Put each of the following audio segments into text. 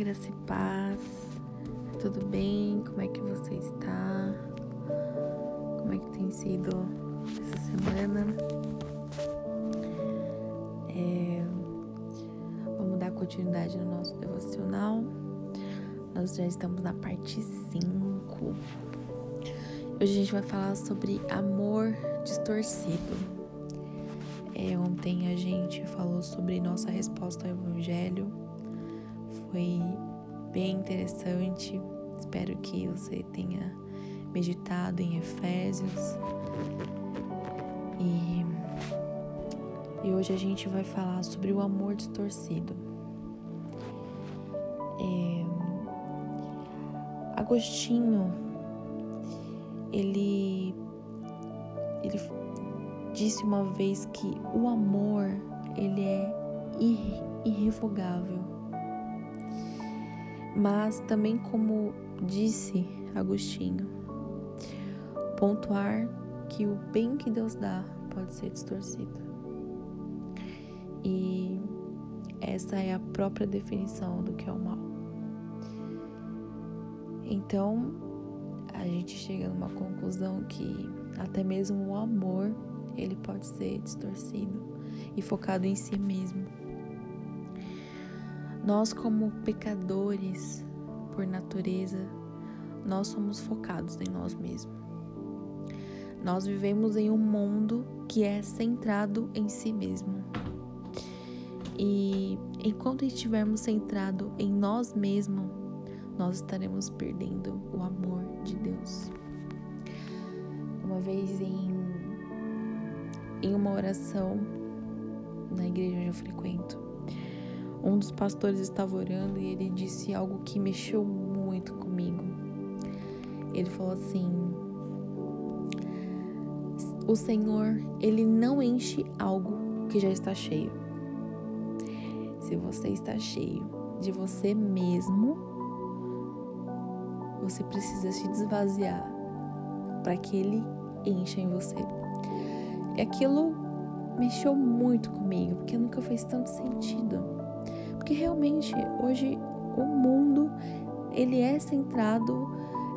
graça e paz. Tudo bem? Como é que você está? Como é que tem sido essa semana? É... Vamos dar continuidade no nosso devocional. Nós já estamos na parte 5. Hoje a gente vai falar sobre amor distorcido. É, ontem a gente falou sobre nossa resposta ao Evangelho foi bem interessante. Espero que você tenha meditado em Efésios. E, e hoje a gente vai falar sobre o amor distorcido. É, Agostinho, ele, ele disse uma vez que o amor ele é irrevogável mas também, como disse Agostinho, pontuar que o bem que Deus dá pode ser distorcido. E essa é a própria definição do que é o mal. Então, a gente chega numa conclusão que até mesmo o amor, ele pode ser distorcido e focado em si mesmo. Nós, como pecadores por natureza, nós somos focados em nós mesmos. Nós vivemos em um mundo que é centrado em si mesmo. E enquanto estivermos centrados em nós mesmos, nós estaremos perdendo o amor de Deus. Uma vez em, em uma oração na igreja onde eu frequento, um dos pastores estava orando e ele disse algo que mexeu muito comigo. Ele falou assim: O Senhor, ele não enche algo que já está cheio. Se você está cheio de você mesmo, você precisa se desvaziar para que ele encha em você. E aquilo mexeu muito comigo, porque nunca fez tanto sentido. Porque realmente hoje o mundo ele é centrado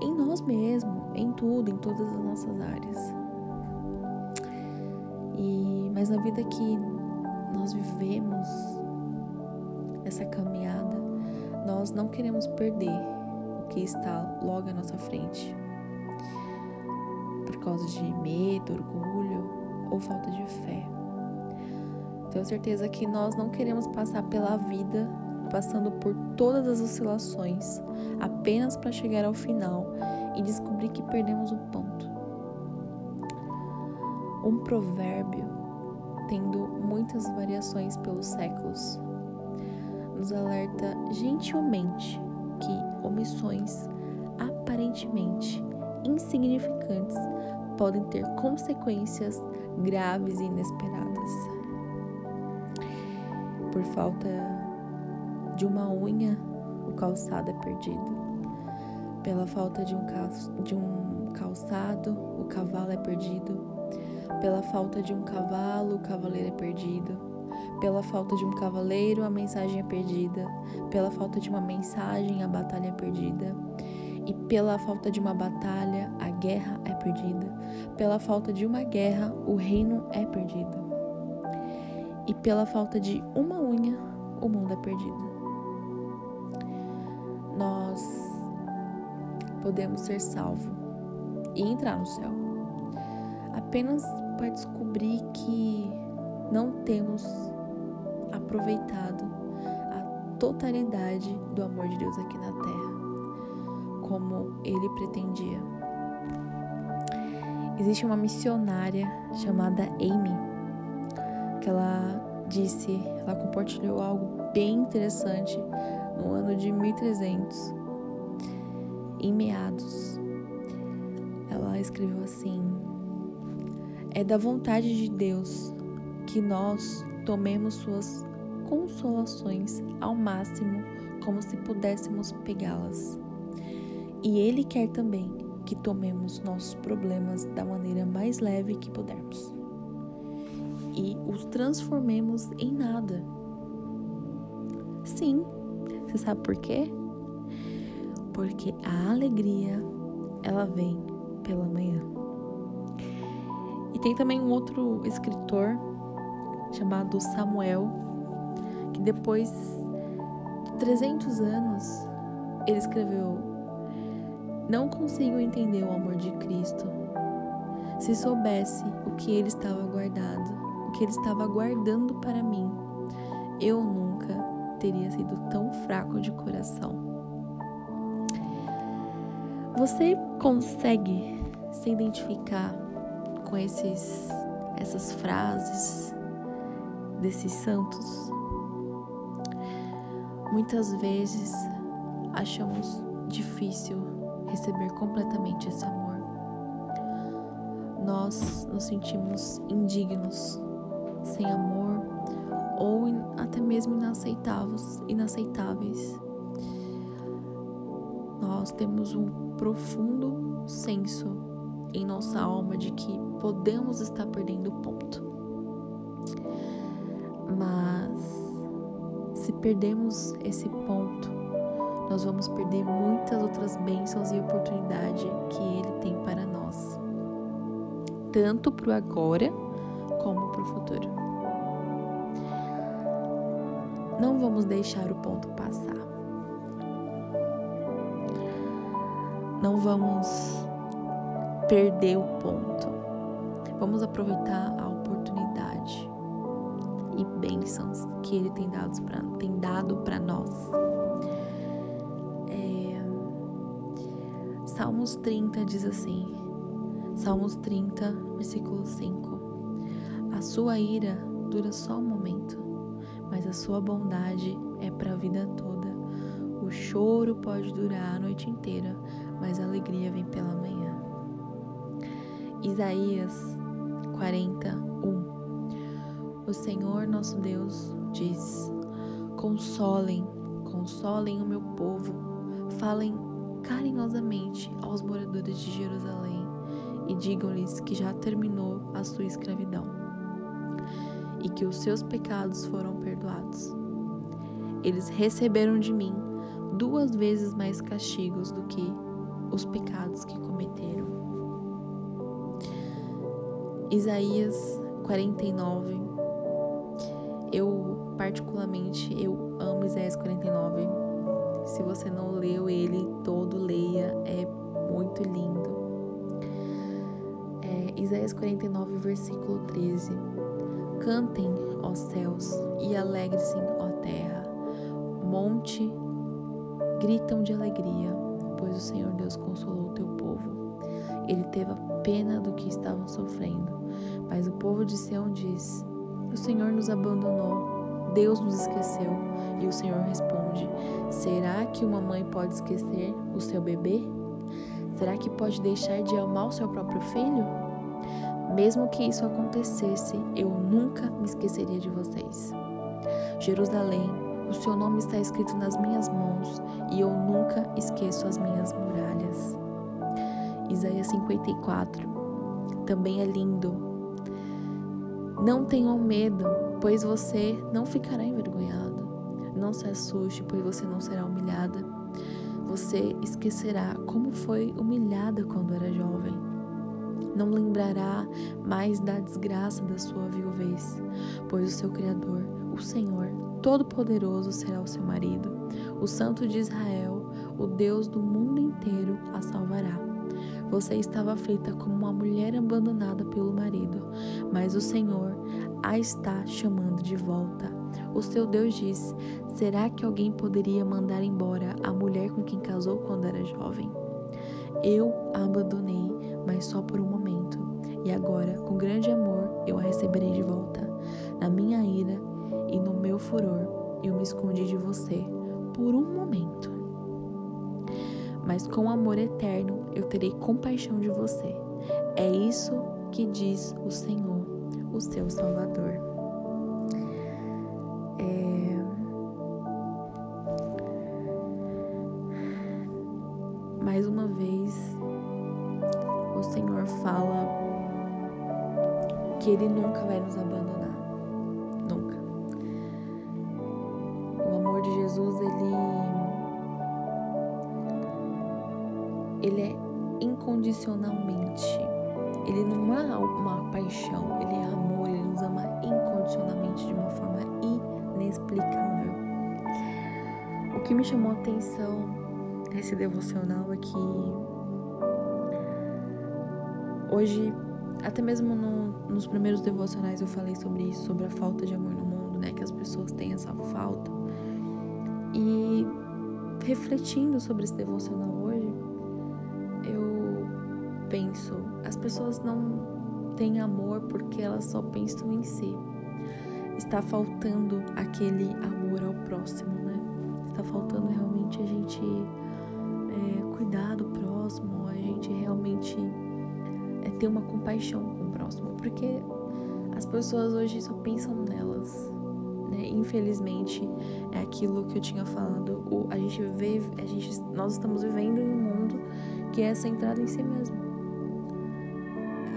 em nós mesmos, em tudo, em todas as nossas áreas. E mas na vida que nós vivemos essa caminhada, nós não queremos perder o que está logo à nossa frente. Por causa de medo, orgulho ou falta de fé. Tenho certeza que nós não queremos passar pela vida passando por todas as oscilações apenas para chegar ao final e descobrir que perdemos o ponto. Um provérbio, tendo muitas variações pelos séculos, nos alerta gentilmente que omissões aparentemente insignificantes podem ter consequências graves e inesperadas por falta de uma unha, o calçado é perdido. Pela falta de um, de um calçado, o cavalo é perdido. Pela falta de um cavalo, o cavaleiro é perdido. Pela falta de um cavaleiro, a mensagem é perdida. Pela falta de uma mensagem, a batalha é perdida. E pela falta de uma batalha, a guerra é perdida. Pela falta de uma guerra, o reino é perdido e pela falta de uma unha, o mundo é perdido. Nós podemos ser salvos e entrar no céu apenas para descobrir que não temos aproveitado a totalidade do amor de Deus aqui na terra, como ele pretendia. Existe uma missionária chamada Amy que ela disse, ela compartilhou algo bem interessante no ano de 1300, em meados. Ela escreveu assim: É da vontade de Deus que nós tomemos suas consolações ao máximo, como se pudéssemos pegá-las. E Ele quer também que tomemos nossos problemas da maneira mais leve que pudermos e os transformemos em nada. Sim, Você sabe por quê? Porque a alegria, ela vem pela manhã. E tem também um outro escritor chamado Samuel, que depois de 300 anos ele escreveu: Não consigo entender o amor de Cristo. Se soubesse o que ele estava guardado, o que ele estava guardando para mim, eu nunca teria sido tão fraco de coração. Você consegue se identificar com esses essas frases desses santos? Muitas vezes achamos difícil receber completamente esse amor. Nós nos sentimos indignos, sem amor ou até mesmo inaceitáveis, inaceitáveis. Nós temos um profundo senso em nossa alma de que podemos estar perdendo o ponto. Mas se perdemos esse ponto, nós vamos perder muitas outras bênçãos e oportunidades que Ele tem para nós, tanto para o agora como para o futuro. Não vamos deixar o ponto passar. Não vamos perder o ponto. Vamos aproveitar a oportunidade e bênçãos que Ele tem dado para tem dado para nós. É, Salmos 30 diz assim, Salmos 30, versículo 5: A sua ira dura só um momento, mas a sua bondade é para a vida toda. O choro pode durar a noite inteira, mas a alegria vem pela manhã. Isaías 41 O Senhor nosso Deus diz: Consolem, consolem o meu povo, falem carinhosamente aos moradores de Jerusalém e digam-lhes que já terminou a sua escravidão e que os seus pecados foram perdoados. Eles receberam de mim duas vezes mais castigos do que os pecados que cometeram. Isaías 49. Eu particularmente eu amo Isaías 49. Se você não leu ele todo, leia, é muito lindo. É, Isaías 49, versículo 13. Cantem, ó céus, e alegre-se, ó terra. Monte gritam de alegria, pois o Senhor Deus consolou o teu povo. Ele teve a pena do que estavam sofrendo. Mas o povo de Sião diz: O Senhor nos abandonou, Deus nos esqueceu. E o Senhor responde: Será que uma mãe pode esquecer o seu bebê? Será que pode deixar de amar o seu próprio filho? Mesmo que isso acontecesse, eu nunca me esqueceria de vocês. Jerusalém, o seu nome está escrito nas minhas mãos e eu nunca esqueço as minhas muralhas. Isaías 54 também é lindo. Não tenham medo, pois você não ficará envergonhado. Não se assuste, pois você não será humilhada. Você esquecerá como foi humilhada quando era jovem. Não lembrará mais da desgraça da sua viuvez, pois o seu Criador, o Senhor, Todo-Poderoso, será o seu marido. O Santo de Israel, o Deus do mundo inteiro, a salvará. Você estava feita como uma mulher abandonada pelo marido, mas o Senhor a está chamando de volta. O seu Deus diz: Será que alguém poderia mandar embora a mulher com quem casou quando era jovem? Eu a abandonei, mas só por um momento. E agora, com grande amor, eu a receberei de volta. Na minha ira e no meu furor, eu me escondi de você por um momento mas com amor eterno eu terei compaixão de você. É isso que diz o Senhor, o seu Salvador. É... Mais uma vez, o Senhor fala que Ele nunca vai nos abandonar. Nunca. O amor de Jesus, ele ele é incondicionalmente. Ele não é uma paixão, ele é amor, ele nos ama incondicionalmente de uma forma inexplicável. O que me chamou a atenção nesse devocional é que hoje, até mesmo no, nos primeiros devocionais eu falei sobre isso, sobre a falta de amor no mundo, né? Que as pessoas têm essa falta. E refletindo sobre esse devocional hoje, eu penso, as pessoas não têm amor porque elas só pensam em si. Está faltando aquele amor ao próximo, né? Está faltando realmente a gente é, cuidar do próximo, a gente realmente é, ter uma compaixão com o próximo, porque as pessoas hoje só pensam nelas, né? Infelizmente, é aquilo que eu tinha falado. O, a gente vê, a gente, nós estamos vivendo em um mundo que é centrado em si mesmo.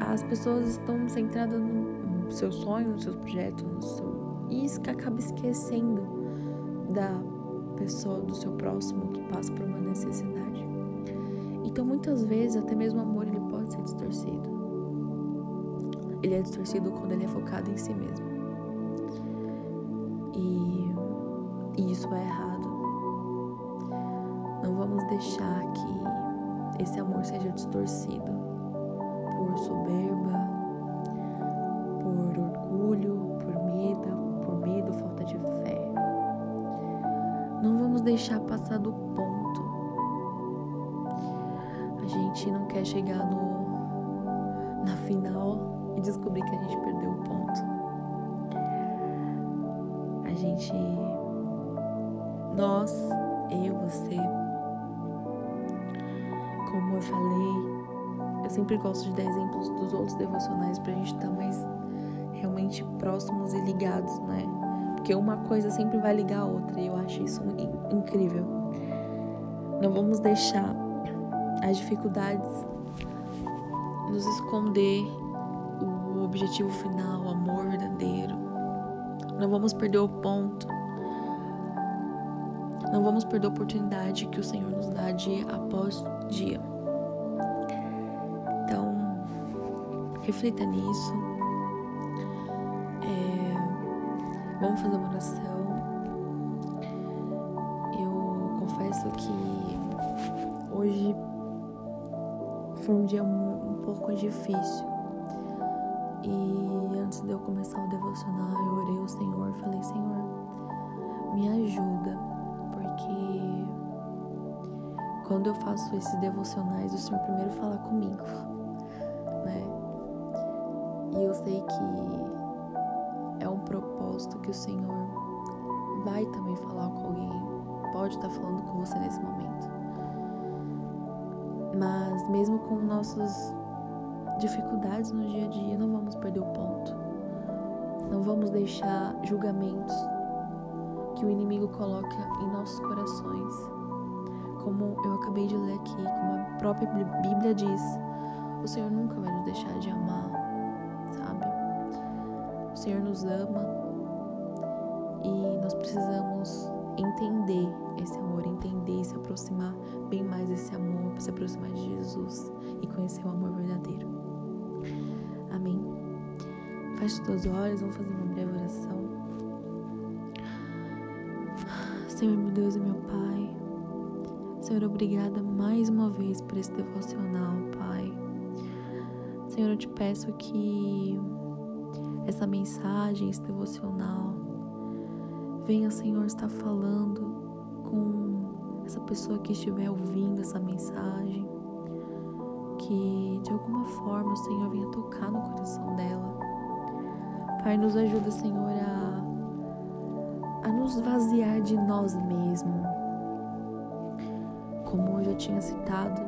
As pessoas estão centradas no seu sonho, nos seus projetos, no seu... isso que acaba esquecendo da pessoa, do seu próximo que passa por uma necessidade. Então, muitas vezes, até mesmo o amor ele ser distorcido. Ele é distorcido quando ele é focado em si mesmo. E, e isso é errado. Não vamos deixar que esse amor seja distorcido por soberba, por orgulho, por medo, por medo, falta de fé. Não vamos deixar passar do ponto. Gente não quer chegar no na final e descobrir que a gente perdeu o ponto gente, nós, eu, você, como eu falei, eu sempre gosto de dar exemplos dos outros devocionais pra gente estar tá mais realmente próximos e ligados, né? Porque uma coisa sempre vai ligar a outra e eu acho isso incrível. Não vamos deixar as dificuldades nos esconder o objetivo final, o amor verdadeiro, não vamos perder o ponto. Não vamos perder a oportunidade que o Senhor nos dá dia após dia. Então, reflita nisso. É, vamos fazer uma oração. Eu confesso que hoje foi um dia um, pouco difícil e antes de eu começar o devocional, eu orei ao Senhor, falei: Senhor, me ajuda, porque quando eu faço esses devocionais, o Senhor primeiro fala comigo, né? E eu sei que é um propósito que o Senhor vai também falar com alguém, pode estar falando com você nesse momento. Mas mesmo com nossos dificuldades no dia a dia, não vamos perder o ponto. Não vamos deixar julgamentos que o inimigo coloca em nossos corações. Como eu acabei de ler aqui, como a própria Bíblia diz, o Senhor nunca vai nos deixar de amar, sabe? O Senhor nos ama e nós precisamos entender esse amor, entender e se aproximar bem mais desse amor, se aproximar de Jesus e conhecer o amor verdadeiro. Amém? Feche os teus olhos, vamos fazer uma breve oração. Senhor, meu Deus e meu Pai, Senhor, obrigada mais uma vez por esse devocional, Pai. Senhor, eu te peço que essa mensagem, esse devocional, venha, Senhor, estar falando com essa pessoa que estiver ouvindo essa mensagem que de alguma forma o Senhor venha tocar no coração dela. Pai, nos ajuda, Senhor, a, a nos vaziar de nós mesmos. Como eu já tinha citado,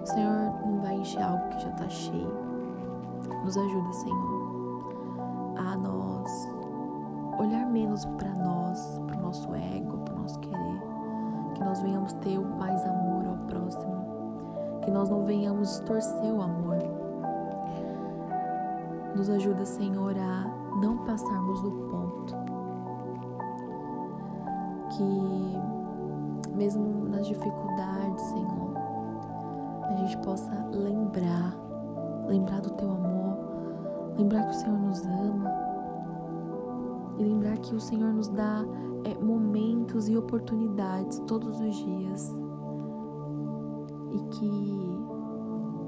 o Senhor não vai encher algo que já está cheio. Nos ajuda, Senhor, a nós olhar menos para nós, para o nosso ego, para o nosso querer, que nós venhamos ter mais amor ao próximo. Que nós não venhamos distorcer o amor. Nos ajuda, Senhor, a não passarmos do ponto. que, mesmo nas dificuldades, Senhor, a gente possa lembrar, lembrar do Teu amor, lembrar que o Senhor nos ama e lembrar que o Senhor nos dá é, momentos e oportunidades todos os dias. E que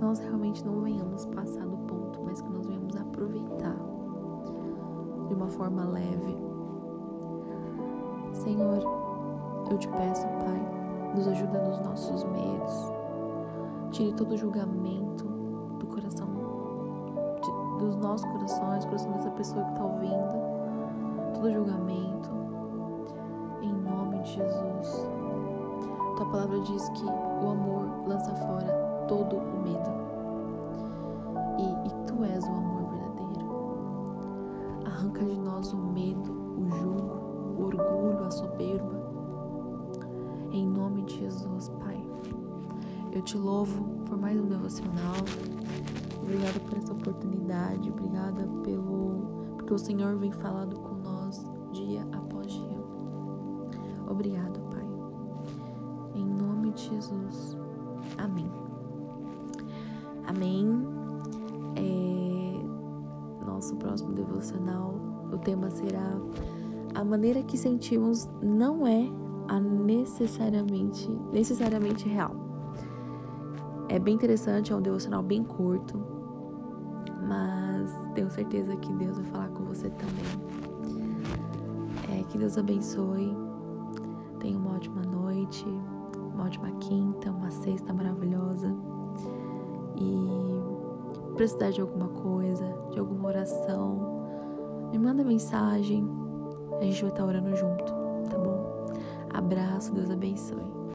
nós realmente não venhamos passar do ponto, mas que nós venhamos aproveitar de uma forma leve. Senhor, eu te peço, Pai, nos ajuda nos nossos medos, tire todo julgamento do coração, de, dos nossos corações, coração dessa pessoa que está ouvindo, todo julgamento, em nome de Jesus. Tua palavra diz que o amor lança fora todo o medo. E, e tu és o amor verdadeiro. Arranca de nós o medo, o julgo, o orgulho, a soberba. Em nome de Jesus, Pai. Eu te louvo por mais um devocional. Obrigada por essa oportunidade. Obrigada pelo porque o Senhor vem falando com Obrigado, Pai. Em nome de Jesus. Amém. Amém. É... Nosso próximo devocional, o tema será a maneira que sentimos não é a necessariamente necessariamente real. É bem interessante, é um devocional bem curto, mas tenho certeza que Deus vai falar com você também. É, que Deus abençoe. Tenha uma ótima noite uma ótima quinta, uma sexta maravilhosa. E precisar de alguma coisa, de alguma oração, me manda mensagem. A gente vai estar orando junto, tá bom? Abraço, Deus abençoe.